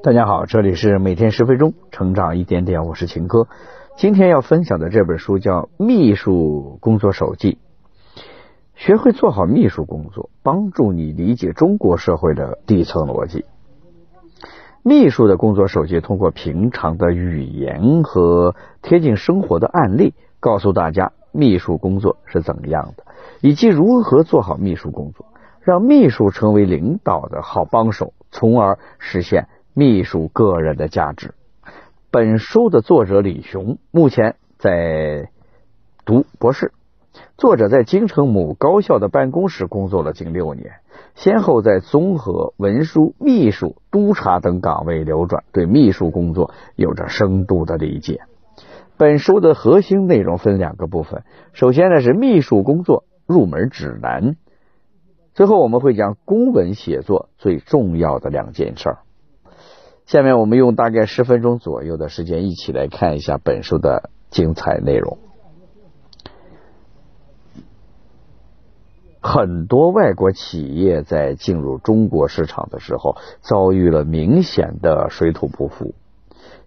大家好，这里是每天十分钟成长一点点，我是秦科。今天要分享的这本书叫《秘书工作手记》，学会做好秘书工作，帮助你理解中国社会的底层逻辑。秘书的工作手记通过平常的语言和贴近生活的案例，告诉大家秘书工作是怎么样的，以及如何做好秘书工作，让秘书成为领导的好帮手，从而实现。秘书个人的价值。本书的作者李雄目前在读博士，作者在京城某高校的办公室工作了近六年，先后在综合、文书、秘书、督察等岗位流转，对秘书工作有着深度的理解。本书的核心内容分两个部分，首先呢是秘书工作入门指南，最后我们会讲公文写作最重要的两件事儿。下面我们用大概十分钟左右的时间，一起来看一下本书的精彩内容。很多外国企业在进入中国市场的时候，遭遇了明显的水土不服，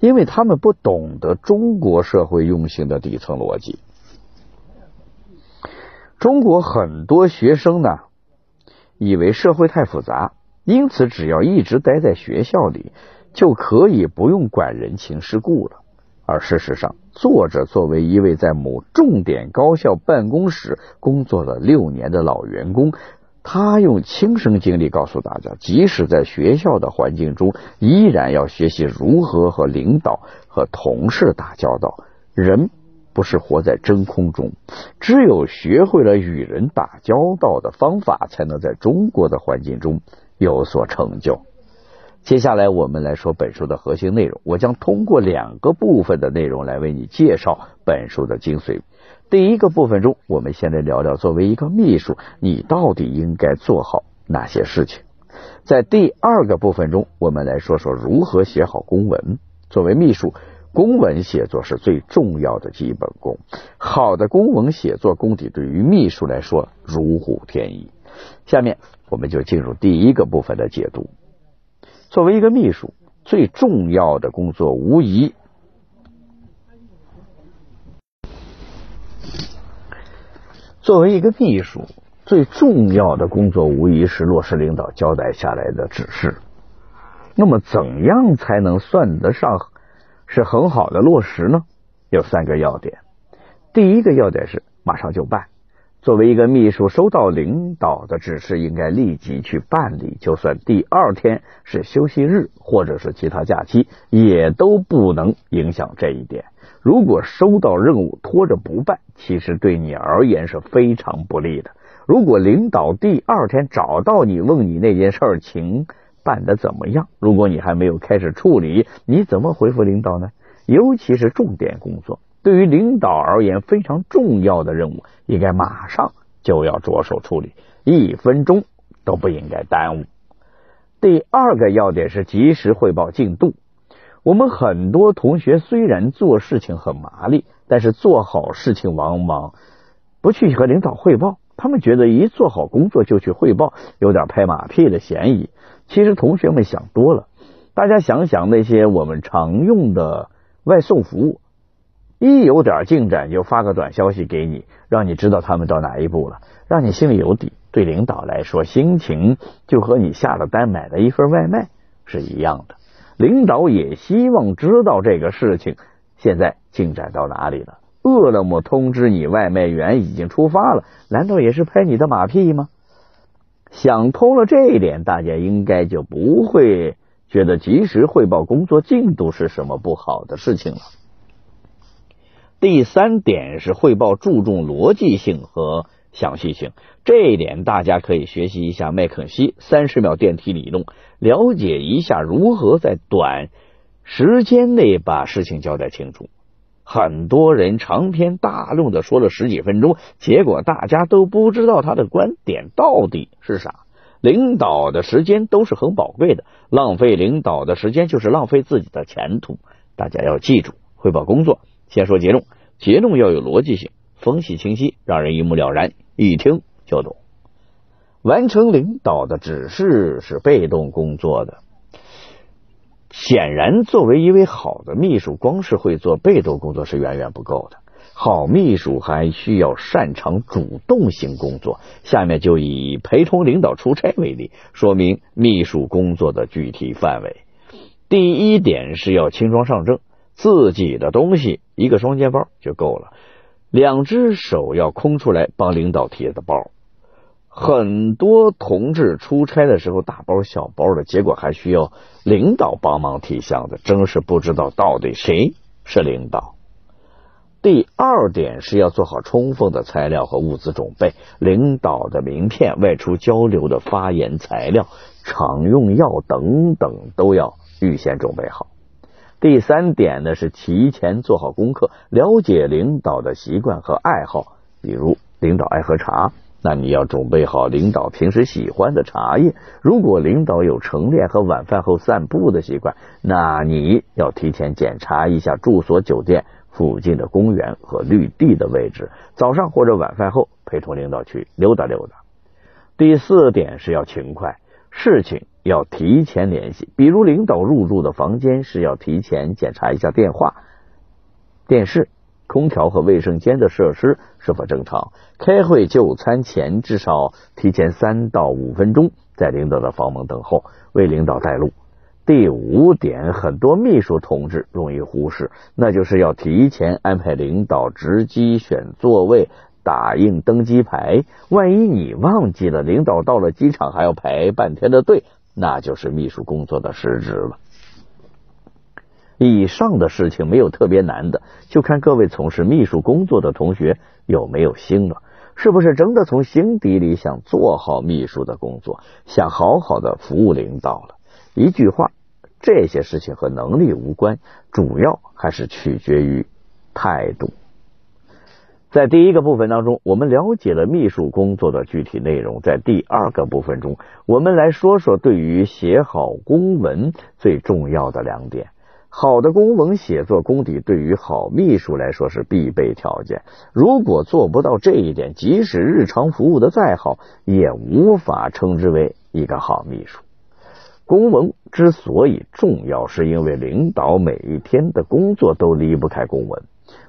因为他们不懂得中国社会运行的底层逻辑。中国很多学生呢，以为社会太复杂，因此只要一直待在学校里。就可以不用管人情世故了。而事实上，作者作为一位在某重点高校办公室工作了六年的老员工，他用亲身经历告诉大家：即使在学校的环境中，依然要学习如何和领导和同事打交道。人不是活在真空中，只有学会了与人打交道的方法，才能在中国的环境中有所成就。接下来我们来说本书的核心内容。我将通过两个部分的内容来为你介绍本书的精髓。第一个部分中，我们先来聊聊作为一个秘书，你到底应该做好哪些事情。在第二个部分中，我们来说说如何写好公文。作为秘书，公文写作是最重要的基本功。好的公文写作功底对于秘书来说如虎添翼。下面我们就进入第一个部分的解读。作为一个秘书，最重要的工作无疑。作为一个秘书，最重要的工作无疑是落实领导交代下来的指示。那么，怎样才能算得上是很好的落实呢？有三个要点。第一个要点是马上就办。作为一个秘书，收到领导的指示，应该立即去办理。就算第二天是休息日或者是其他假期，也都不能影响这一点。如果收到任务拖着不办，其实对你而言是非常不利的。如果领导第二天找到你，问你那件事情办的怎么样，如果你还没有开始处理，你怎么回复领导呢？尤其是重点工作。对于领导而言，非常重要的任务，应该马上就要着手处理，一分钟都不应该耽误。第二个要点是及时汇报进度。我们很多同学虽然做事情很麻利，但是做好事情往往不去和领导汇报。他们觉得一做好工作就去汇报，有点拍马屁的嫌疑。其实同学们想多了。大家想想那些我们常用的外送服务。一有点进展就发个短消息给你，让你知道他们到哪一步了，让你心里有底。对领导来说，心情就和你下了单买了一份外卖是一样的。领导也希望知道这个事情现在进展到哪里了。饿了么通知你外卖员已经出发了，难道也是拍你的马屁吗？想通了这一点，大家应该就不会觉得及时汇报工作进度是什么不好的事情了。第三点是汇报注重逻辑性和详细性，这一点大家可以学习一下麦肯锡三十秒电梯理论，了解一下如何在短时间内把事情交代清楚。很多人长篇大论的说了十几分钟，结果大家都不知道他的观点到底是啥。领导的时间都是很宝贵的，浪费领导的时间就是浪费自己的前途。大家要记住，汇报工作。先说结论，结论要有逻辑性，分析清晰，让人一目了然，一听就懂。完成领导的指示是被动工作的，显然，作为一位好的秘书，光是会做被动工作是远远不够的。好秘书还需要擅长主动性工作。下面就以陪同领导出差为例，说明秘书工作的具体范围。第一点是要轻装上阵，自己的东西一个双肩包就够了，两只手要空出来帮领导提的包。很多同志出差的时候大包小包的，结果还需要领导帮忙提箱子，真是不知道到底谁是领导。第二点是要做好充分的材料和物资准备，领导的名片、外出交流的发言材料、常用药等等都要预先准备好。第三点呢是提前做好功课，了解领导的习惯和爱好，比如领导爱喝茶。那你要准备好领导平时喜欢的茶叶。如果领导有晨练和晚饭后散步的习惯，那你要提前检查一下住所酒店附近的公园和绿地的位置。早上或者晚饭后陪同领导去溜达溜达。第四点是要勤快，事情要提前联系。比如领导入住的房间是要提前检查一下电话、电视。空调和卫生间的设施是否正常？开会就餐前至少提前三到五分钟在领导的房门等候，为领导带路。第五点，很多秘书同志容易忽视，那就是要提前安排领导值机、选座位、打印登机牌。万一你忘记了，领导到了机场还要排半天的队，那就是秘书工作的失职了。以上的事情没有特别难的，就看各位从事秘书工作的同学有没有心了，是不是真的从心底里想做好秘书的工作，想好好的服务领导了。一句话，这些事情和能力无关，主要还是取决于态度。在第一个部分当中，我们了解了秘书工作的具体内容。在第二个部分中，我们来说说对于写好公文最重要的两点。好的公文写作功底对于好秘书来说是必备条件。如果做不到这一点，即使日常服务的再好，也无法称之为一个好秘书。公文之所以重要，是因为领导每一天的工作都离不开公文。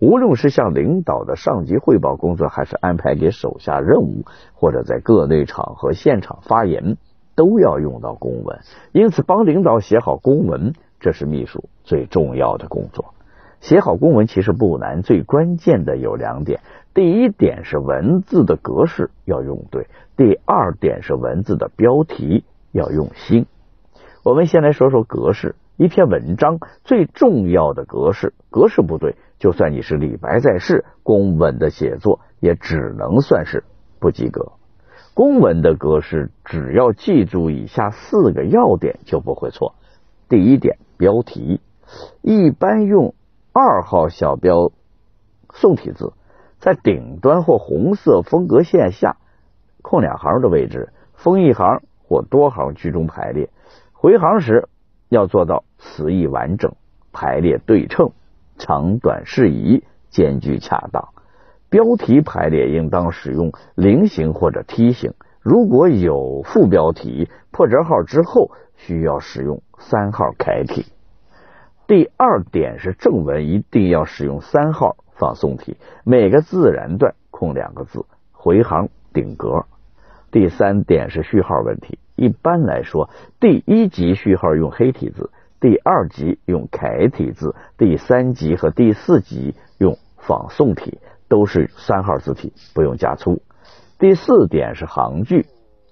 无论是向领导的上级汇报工作，还是安排给手下任务，或者在各类场合现场发言，都要用到公文。因此，帮领导写好公文。这是秘书最重要的工作。写好公文其实不难，最关键的有两点：第一点是文字的格式要用对；第二点是文字的标题要用心。我们先来说说格式。一篇文章最重要的格式，格式不对，就算你是李白在世，公文的写作也只能算是不及格。公文的格式，只要记住以下四个要点，就不会错。第一点。标题一般用二号小标宋体字，在顶端或红色分隔线下空两行的位置，分一行或多行居中排列。回行时要做到词义完整，排列对称，长短适宜，间距恰当。标题排列应当使用菱形或者梯形。如果有副标题，破折号之后需要使用三号楷体。第二点是正文一定要使用三号放宋体，每个自然段空两个字，回行顶格。第三点是序号问题，一般来说，第一级序号用黑体字，第二级用楷体字，第三级和第四级用仿宋体，都是三号字体，不用加粗。第四点是行距，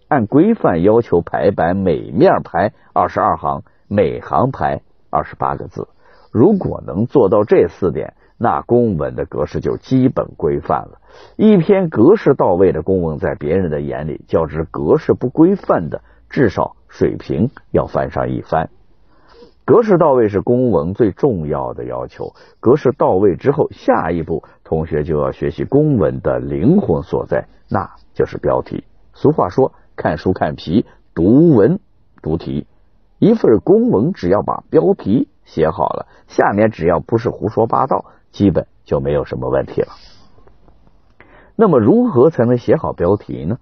按规范要求排版，每面排二十二行，每行排二十八个字。如果能做到这四点，那公文的格式就基本规范了。一篇格式到位的公文，在别人的眼里，较之格式不规范的，至少水平要翻上一番。格式到位是公文最重要的要求。格式到位之后，下一步同学就要学习公文的灵魂所在，那就是标题。俗话说：“看书看皮，读文读题。”一份公文只要把标题写好了，下面只要不是胡说八道，基本就没有什么问题了。那么，如何才能写好标题呢？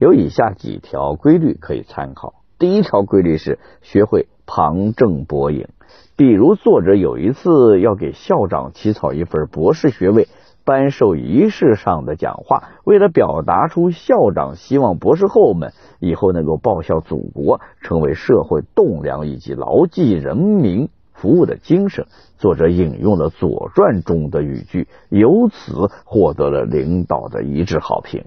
有以下几条规律可以参考。第一条规律是学会旁征博引，比如，作者有一次要给校长起草一份博士学位颁授仪式上的讲话，为了表达出校长希望博士后们以后能够报效祖国，成为社会栋梁，以及牢记人民服务的精神，作者引用了《左传》中的语句，由此获得了领导的一致好评。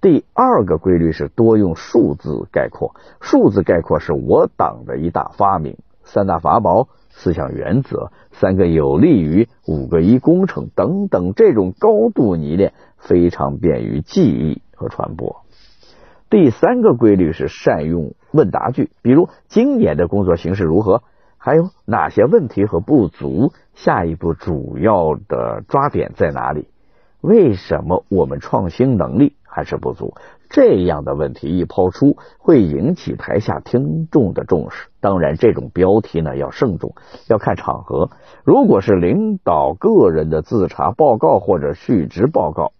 第二个规律是多用数字概括，数字概括是我党的一大发明。三大法宝、四项原则、三个有利于、五个一工程等等，这种高度凝练非常便于记忆和传播。第三个规律是善用问答句，比如今年的工作形势如何？还有哪些问题和不足？下一步主要的抓点在哪里？为什么我们创新能力还是不足？这样的问题一抛出，会引起台下听众的重视。当然，这种标题呢要慎重，要看场合。如果是领导个人的自查报告或者述职报告，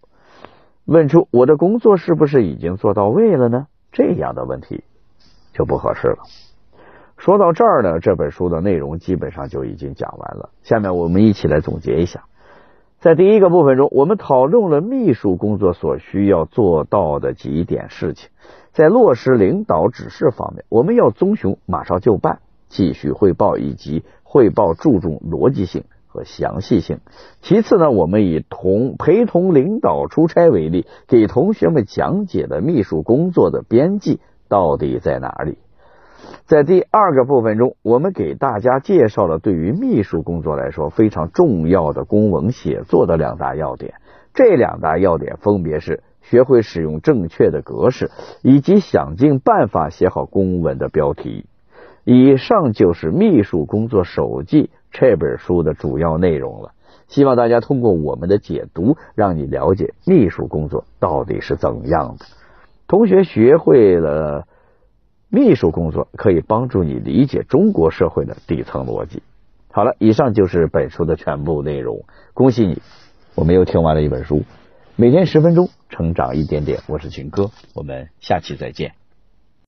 问出我的工作是不是已经做到位了呢？这样的问题就不合适了。说到这儿呢，这本书的内容基本上就已经讲完了。下面我们一起来总结一下。在第一个部分中，我们讨论了秘书工作所需要做到的几点事情。在落实领导指示方面，我们要遵循马上就办、继续汇报以及汇报注重逻辑性和详细性。其次呢，我们以同陪同领导出差为例，给同学们讲解了秘书工作的边际到底在哪里。在第二个部分中，我们给大家介绍了对于秘书工作来说非常重要的公文写作的两大要点。这两大要点分别是学会使用正确的格式，以及想尽办法写好公文的标题。以上就是《秘书工作手记》这本书的主要内容了。希望大家通过我们的解读，让你了解秘书工作到底是怎样的。同学学会了。秘书工作可以帮助你理解中国社会的底层逻辑。好了，以上就是本书的全部内容。恭喜你，我们又听完了一本书。每天十分钟，成长一点点。我是秦哥，我们下期再见。